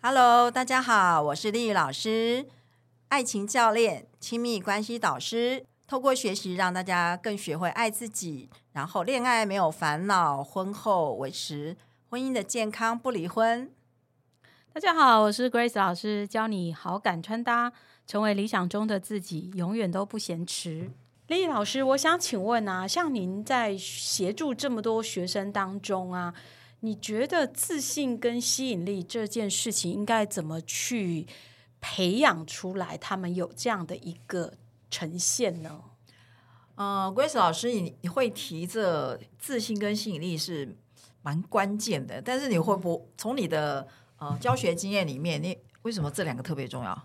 Hello，大家好，我是丽丽老师，爱情教练、亲密关系导师。透过学习，让大家更学会爱自己，然后恋爱没有烦恼，婚后维持婚姻的健康，不离婚。大家好，我是 Grace 老师，教你好感穿搭，成为理想中的自己，永远都不嫌迟。丽老师，我想请问啊，像您在协助这么多学生当中啊，你觉得自信跟吸引力这件事情应该怎么去培养出来？他们有这样的一个。呈现呢？呃，Grace 老师，你你会提这自信跟吸引力是蛮关键的，但是你会不从你的呃教学经验里面，你为什么这两个特别重要？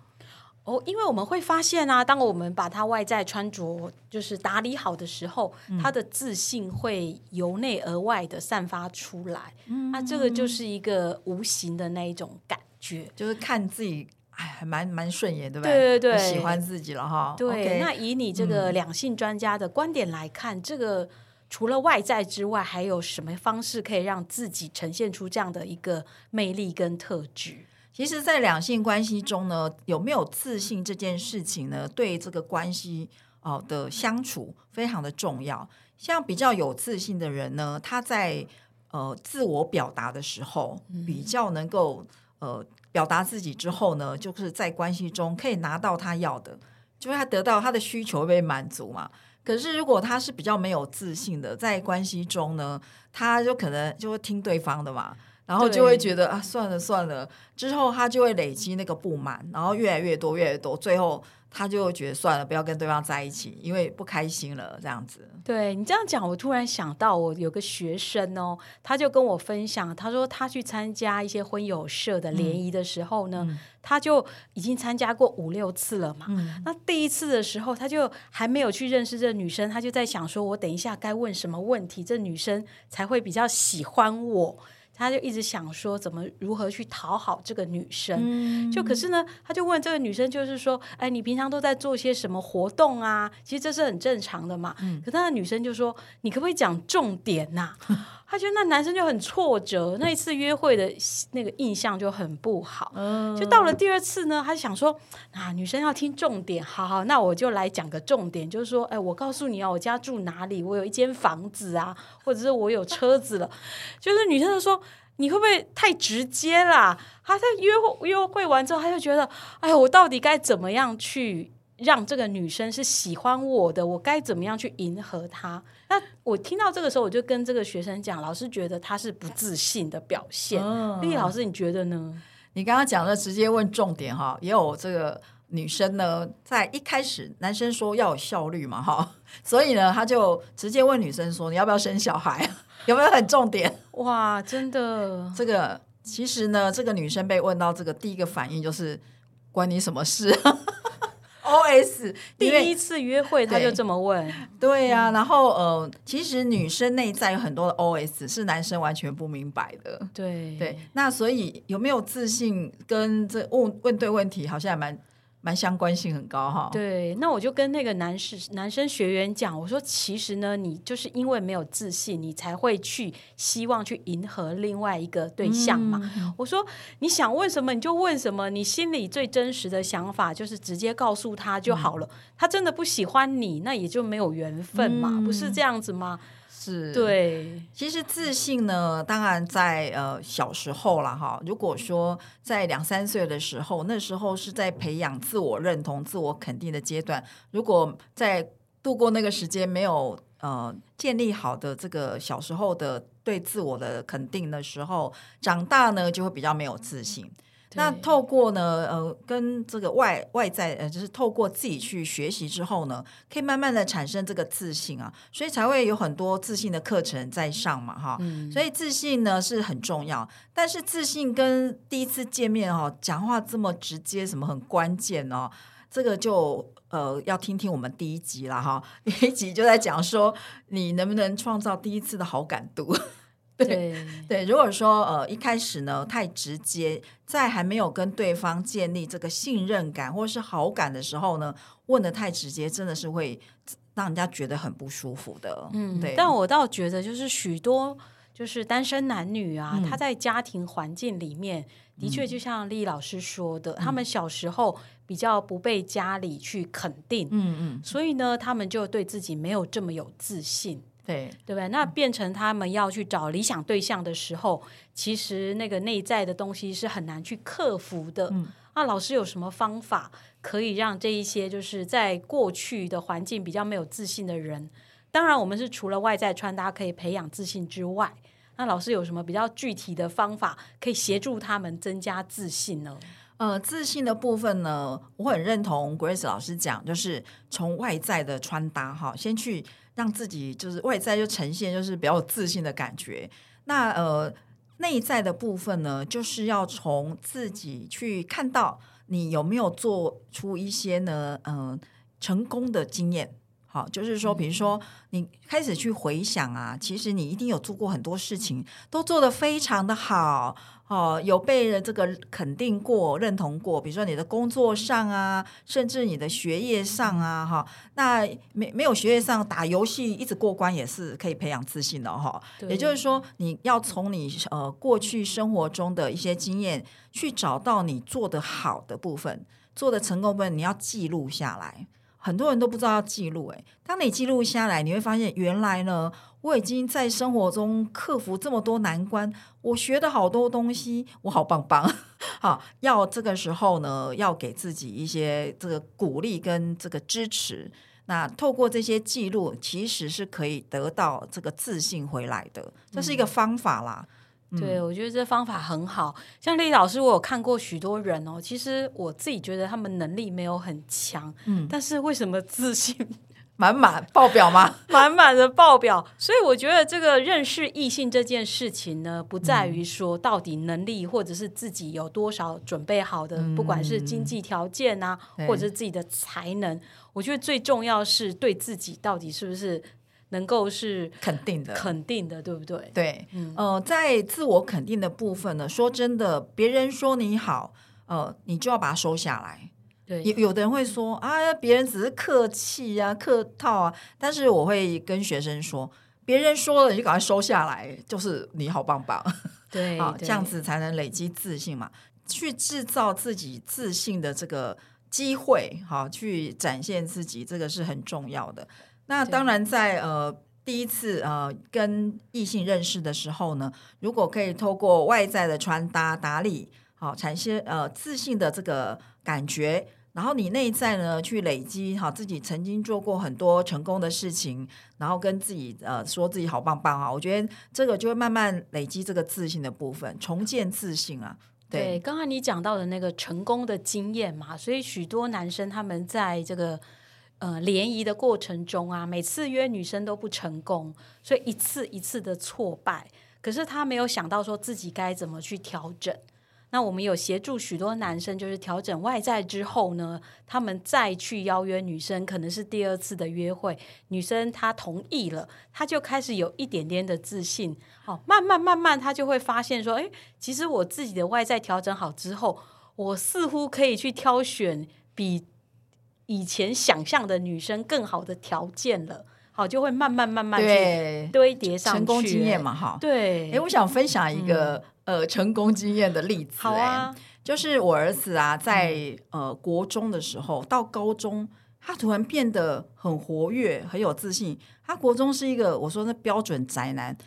哦，因为我们会发现啊，当我们把他外在穿着就是打理好的时候，他的自信会由内而外的散发出来。嗯，那这个就是一个无形的那一种感觉，就是看自己。哎，还蛮蛮顺眼，对不对？对对对，喜欢自己了哈。对，那以你这个两性专家的观点来看，这个除了外在之外，还有什么方式可以让自己呈现出这样的一个魅力跟特质？其实，在两性关系中呢，有没有自信这件事情呢，对这个关系哦的相处非常的重要。像比较有自信的人呢，他在呃自我表达的时候，比较能够呃。表达自己之后呢，就是在关系中可以拿到他要的，就是他得到他的需求被满足嘛。可是如果他是比较没有自信的，在关系中呢，他就可能就会听对方的嘛，然后就会觉得啊，算了算了，之后他就会累积那个不满，然后越来越多越来越多，最后。他就觉得算了，不要跟对方在一起，因为不开心了。这样子，对你这样讲，我突然想到，我有个学生哦，他就跟我分享，他说他去参加一些婚友社的联谊的时候呢，他就已经参加过五六次了嘛。那第一次的时候，他就还没有去认识这女生，他就在想说，我等一下该问什么问题，这女生才会比较喜欢我。他就一直想说怎么如何去讨好这个女生，就可是呢，他就问这个女生，就是说，哎，你平常都在做些什么活动啊？其实这是很正常的嘛。可是那女生就说，你可不可以讲重点呐？他觉得那男生就很挫折，那一次约会的那个印象就很不好。就到了第二次呢，他想说啊，女生要听重点，好好，那我就来讲个重点，就是说，哎，我告诉你啊，我家住哪里，我有一间房子啊，或者是我有车子了。就是女生就说，你会不会太直接啦？他在约会约会完之后，他就觉得，哎呀，我到底该怎么样去？让这个女生是喜欢我的，我该怎么样去迎合她？那我听到这个时候，我就跟这个学生讲，老师觉得他是不自信的表现。丽老师，你觉得呢？你刚刚讲的直接问重点哈，也有这个女生呢，在一开始男生说要有效率嘛哈，所以呢，他就直接问女生说，你要不要生小孩？有没有很重点？哇，真的，这个其实呢，这个女生被问到这个第一个反应就是关你什么事？O S 第一次约会他就这么问，对呀，然后呃，其实女生内在有很多的 O S 是男生完全不明白的，对对，那所以有没有自信跟这问问对问题，好像还蛮。蛮相关性很高哈，对，那我就跟那个男士男生学员讲，我说其实呢，你就是因为没有自信，你才会去希望去迎合另外一个对象嘛。我说你想问什么你就问什么，你心里最真实的想法就是直接告诉他就好了。他真的不喜欢你，那也就没有缘分嘛，不是这样子吗？是对，其实自信呢，当然在呃小时候了哈。如果说在两三岁的时候，那时候是在培养自我认同、自我肯定的阶段。如果在度过那个时间没有呃建立好的这个小时候的对自我的肯定的时候，长大呢就会比较没有自信。那透过呢，呃，跟这个外外在，呃，就是透过自己去学习之后呢，可以慢慢的产生这个自信啊，所以才会有很多自信的课程在上嘛，哈。所以自信呢是很重要，但是自信跟第一次见面哦，讲话这么直接，什么很关键哦，这个就呃要听听我们第一集了哈，第一集就在讲说你能不能创造第一次的好感度。对对，如果说呃一开始呢太直接，在还没有跟对方建立这个信任感或是好感的时候呢，问的太直接，真的是会让人家觉得很不舒服的。嗯，对。但我倒觉得，就是许多就是单身男女啊，他在家庭环境里面，的确就像丽老师说的，他们小时候比较不被家里去肯定，嗯嗯，所以呢，他们就对自己没有这么有自信。对，对不对？那变成他们要去找理想对象的时候，其实那个内在的东西是很难去克服的。嗯那老师有什么方法可以让这一些就是在过去的环境比较没有自信的人？当然，我们是除了外在穿搭可以培养自信之外，那老师有什么比较具体的方法可以协助他们增加自信呢？呃，自信的部分呢，我很认同 Grace 老师讲，就是从外在的穿搭哈，先去。让自己就是外在就呈现就是比较有自信的感觉。那呃内在的部分呢，就是要从自己去看到你有没有做出一些呢嗯成功的经验。好，就是说，比如说你开始去回想啊，其实你一定有做过很多事情，都做得非常的好。哦，有被人这个肯定过、认同过，比如说你的工作上啊，甚至你的学业上啊，哈，那没没有学业上打游戏一直过关也是可以培养自信的哈。也就是说，你要从你呃过去生活中的一些经验，去找到你做得好的部分，做的成功部分，你要记录下来。很多人都不知道要记录，诶，当你记录下来，你会发现原来呢，我已经在生活中克服这么多难关，我学的好多东西，我好棒棒。好，要这个时候呢，要给自己一些这个鼓励跟这个支持。那透过这些记录，其实是可以得到这个自信回来的，这是一个方法啦。对，我觉得这方法很好。像丽老师，我有看过许多人哦。其实我自己觉得他们能力没有很强，嗯，但是为什么自信 满满爆表吗？满满的爆表。所以我觉得这个认识异性这件事情呢，不在于说到底能力或者是自己有多少准备好的，不管是经济条件啊，或者是自己的才能。我觉得最重要是对自己到底是不是。能够是肯定的，肯定的，对不对？对，呃，在自我肯定的部分呢，说真的，别人说你好，呃，你就要把它收下来。对，有有的人会说啊，别人只是客气啊，客套啊，但是我会跟学生说，别人说了你就赶快收下来，就是你好棒棒。对，啊，这样子才能累积自信嘛，去制造自己自信的这个机会，好，去展现自己，这个是很重要的。那当然，在呃第一次呃跟异性认识的时候呢，如果可以透过外在的穿搭打理，好产生呃自信的这个感觉，然后你内在呢去累积好自己曾经做过很多成功的事情，然后跟自己呃说自己好棒棒啊，我觉得这个就会慢慢累积这个自信的部分，重建自信啊。对，刚才你讲到的那个成功的经验嘛，所以许多男生他们在这个。呃，联谊的过程中啊，每次约女生都不成功，所以一次一次的挫败。可是他没有想到说自己该怎么去调整。那我们有协助许多男生，就是调整外在之后呢，他们再去邀约女生，可能是第二次的约会，女生她同意了，他就开始有一点点的自信。好，慢慢慢慢，他就会发现说，哎，其实我自己的外在调整好之后，我似乎可以去挑选比。以前想象的女生更好的条件了，好就会慢慢慢慢去堆叠上去成功经验嘛，哈。对，哎，我想分享一个呃成功经验的例子，好啊，就是我儿子啊，在呃国中的时候到高中，他突然变得很活跃，很有自信。他国中是一个我说那标准宅男，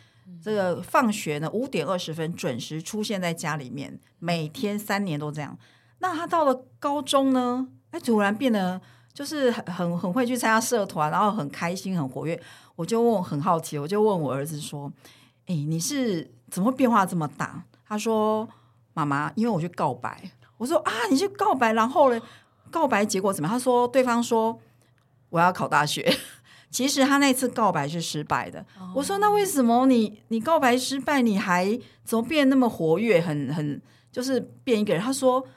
这个放学呢五点二十分准时出现在家里面，每天三年都这样。那他到了高中呢，哎，突然变得。就是很很很会去参加社团，然后很开心很活跃。我就问很好奇，我就问我儿子说：“哎，你是怎么会变化这么大？”他说：“妈妈，因为我去告白。”我说：“啊，你去告白，然后呢？告白结果怎么样？”他说：“对方说我要考大学。”其实他那次告白是失败的。我说：“那为什么你你告白失败，你还怎么变那么活跃？很很就是变一个人？”他说。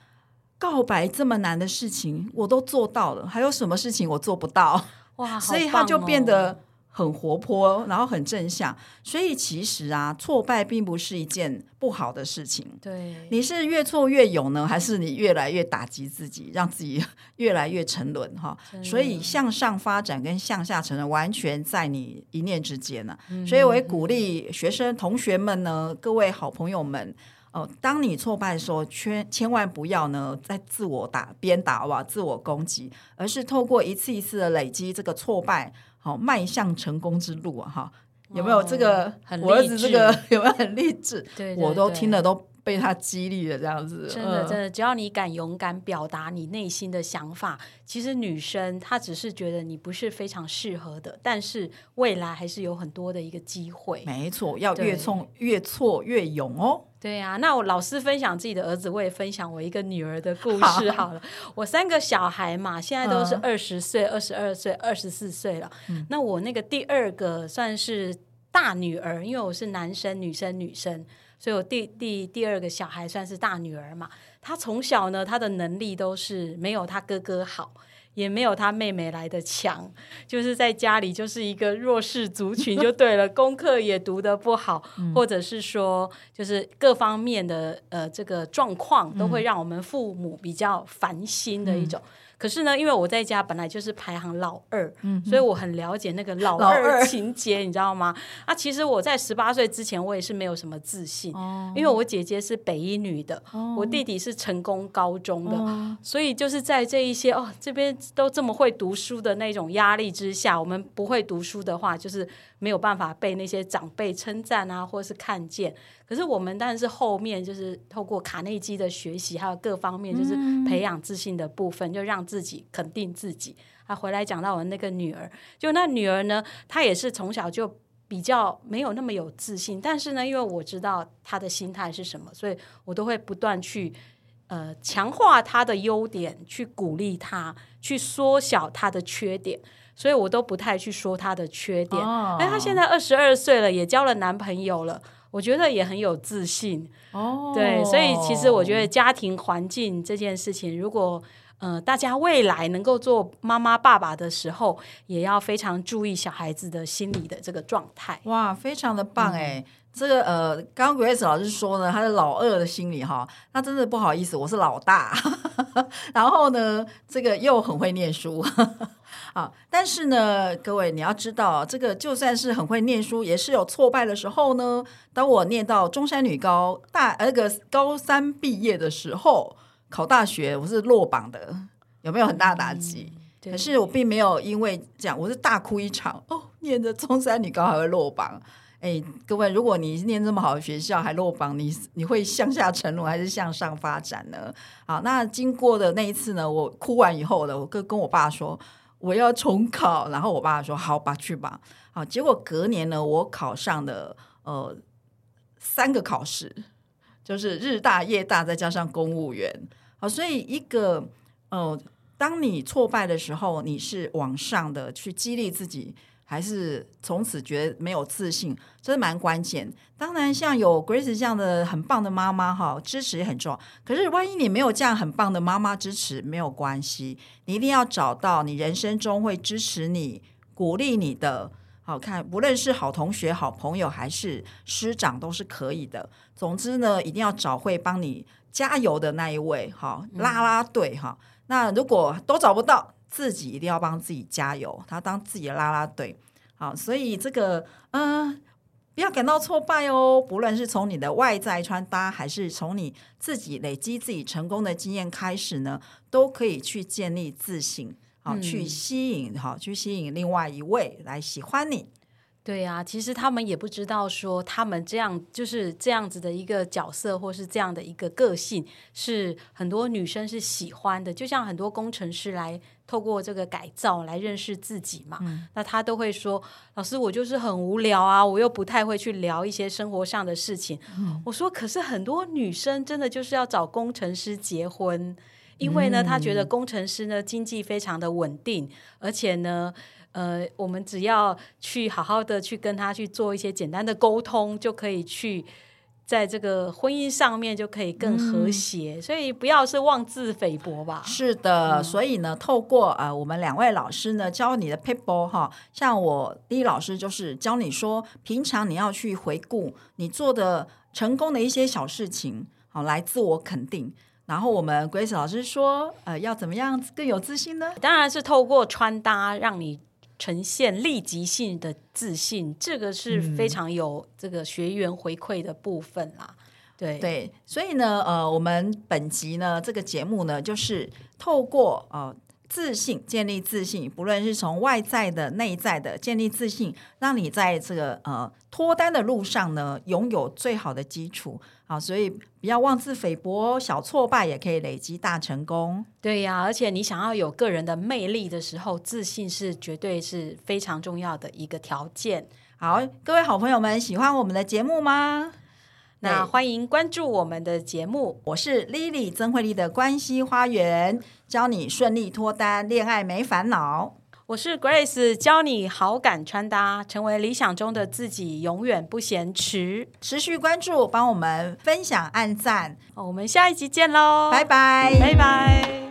告白这么难的事情，我都做到了，还有什么事情我做不到？哇，所以他就变得很活泼，然后很正向。所以其实啊，挫败并不是一件不好的事情。对，你是越挫越勇呢，还是你越来越打击自己，让自己越来越沉沦？哈，所以向上发展跟向下沉沦，完全在你一念之间呢。所以我也鼓励学生同学们呢，各位好朋友们。哦，当你挫败的时候，千千万不要呢，在自我打鞭打哇，自我攻击，而是透过一次一次的累积，这个挫败，好迈向成功之路啊！哈，有没有这个？我儿子这个有没有很励志？对，我都听了都。被他激励的，这样子，真的真的，只要你敢勇敢表达你内心的想法，其实女生她只是觉得你不是非常适合的，但是未来还是有很多的一个机会。没错，要越挫越挫越勇哦。对啊，那我老师分享自己的儿子，我也分享我一个女儿的故事好了。我三个小孩嘛，现在都是二十岁、二十二岁、二十四岁了。那我那个第二个算是大女儿，因为我是男生、女生、女生。所以我第第第二个小孩算是大女儿嘛，她从小呢，她的能力都是没有她哥哥好，也没有她妹妹来的强，就是在家里就是一个弱势族群就对了，功课也读得不好，或者是说就是各方面的呃这个状况都会让我们父母比较烦心的一种。可是呢，因为我在家本来就是排行老二，所以我很了解那个老二情节，你知道吗？啊，其实我在十八岁之前，我也是没有什么自信，因为我姐姐是北一女的，我弟弟是成功高中的，所以就是在这一些哦，这边都这么会读书的那种压力之下，我们不会读书的话，就是没有办法被那些长辈称赞啊，或是看见。可是我们当然是后面就是透过卡内基的学习，还有各方面就是培养自信的部分，就让自己肯定自己。啊回来讲到我那个女儿，就那女儿呢，她也是从小就比较没有那么有自信，但是呢，因为我知道她的心态是什么，所以我都会不断去呃强化她的优点，去鼓励她，去缩小她的缺点，所以我都不太去说她的缺点。哎，她现在二十二岁了，也交了男朋友了。我觉得也很有自信哦，对，所以其实我觉得家庭环境这件事情，如果呃大家未来能够做妈妈爸爸的时候，也要非常注意小孩子的心理的这个状态。哇，非常的棒哎！这个呃，刚刚 Grace 老师说呢，他是老二的心理哈，那真的不好意思，我是老大，然后呢，这个又很会念书。啊！但是呢，各位你要知道，这个就算是很会念书，也是有挫败的时候呢。当我念到中山女高大那个高三毕业的时候，考大学我是落榜的，有没有很大打击？可是我并没有因为这样，我是大哭一场 哦。念着中山女高还会落榜，哎，各位，如果你念这么好的学校还落榜，你你会向下沉沦还是向上发展呢？好，那经过的那一次呢，我哭完以后呢，我跟跟我爸说。我要重考，然后我爸说：“好吧，去吧。”好，结果隔年呢，我考上了呃三个考试，就是日大、夜大，再加上公务员。好，所以一个呃，当你挫败的时候，你是往上的去激励自己。还是从此觉得没有自信，这是蛮关键。当然，像有 Grace 这样的很棒的妈妈哈，支持也很重要。可是，万一你没有这样很棒的妈妈支持，没有关系，你一定要找到你人生中会支持你、鼓励你的。好看，不论是好同学、好朋友，还是师长，都是可以的。总之呢，一定要找会帮你加油的那一位，哈，拉拉队哈。那如果都找不到，自己一定要帮自己加油，他当自己的拉拉队，好，所以这个嗯，不要感到挫败哦。不论是从你的外在穿搭，还是从你自己累积自己成功的经验开始呢，都可以去建立自信，好，去吸引，好，去吸引另外一位来喜欢你。对呀，其实他们也不知道说，他们这样就是这样子的一个角色，或是这样的一个个性，是很多女生是喜欢的。就像很多工程师来透过这个改造来认识自己嘛，那他都会说：“老师，我就是很无聊啊，我又不太会去聊一些生活上的事情。”我说：“可是很多女生真的就是要找工程师结婚，因为呢，他觉得工程师呢经济非常的稳定，而且呢。”呃，我们只要去好好的去跟他去做一些简单的沟通，就可以去在这个婚姻上面就可以更和谐。所以不要是妄自菲薄吧。是的，所以呢，透过呃我们两位老师呢教你的 people 哈，像我第一老师就是教你说，平常你要去回顾你做的成功的一些小事情，好来自我肯定。然后我们 Grace 老师说，呃，要怎么样更有自信呢？当然是透过穿搭让你呈现立即性的自信，这个是非常有这个学员回馈的部分啦。对对，所以呢，呃，我们本集呢这个节目呢，就是透过呃自信建立自信，不论是从外在的、内在的建立自信，让你在这个呃脱单的路上呢，拥有最好的基础。好，所以不要妄自菲薄，小挫败也可以累积大成功。对呀，而且你想要有个人的魅力的时候，自信是绝对是非常重要的一个条件。好，各位好朋友们，喜欢我们的节目吗？那欢迎关注我们的节目。我是 Lily 曾慧丽的关系花园，教你顺利脱单，恋爱没烦恼。我是 Grace，教你好感穿搭，成为理想中的自己，永远不嫌迟。持续关注，帮我们分享、按赞。我们下一集见喽，拜拜，拜拜。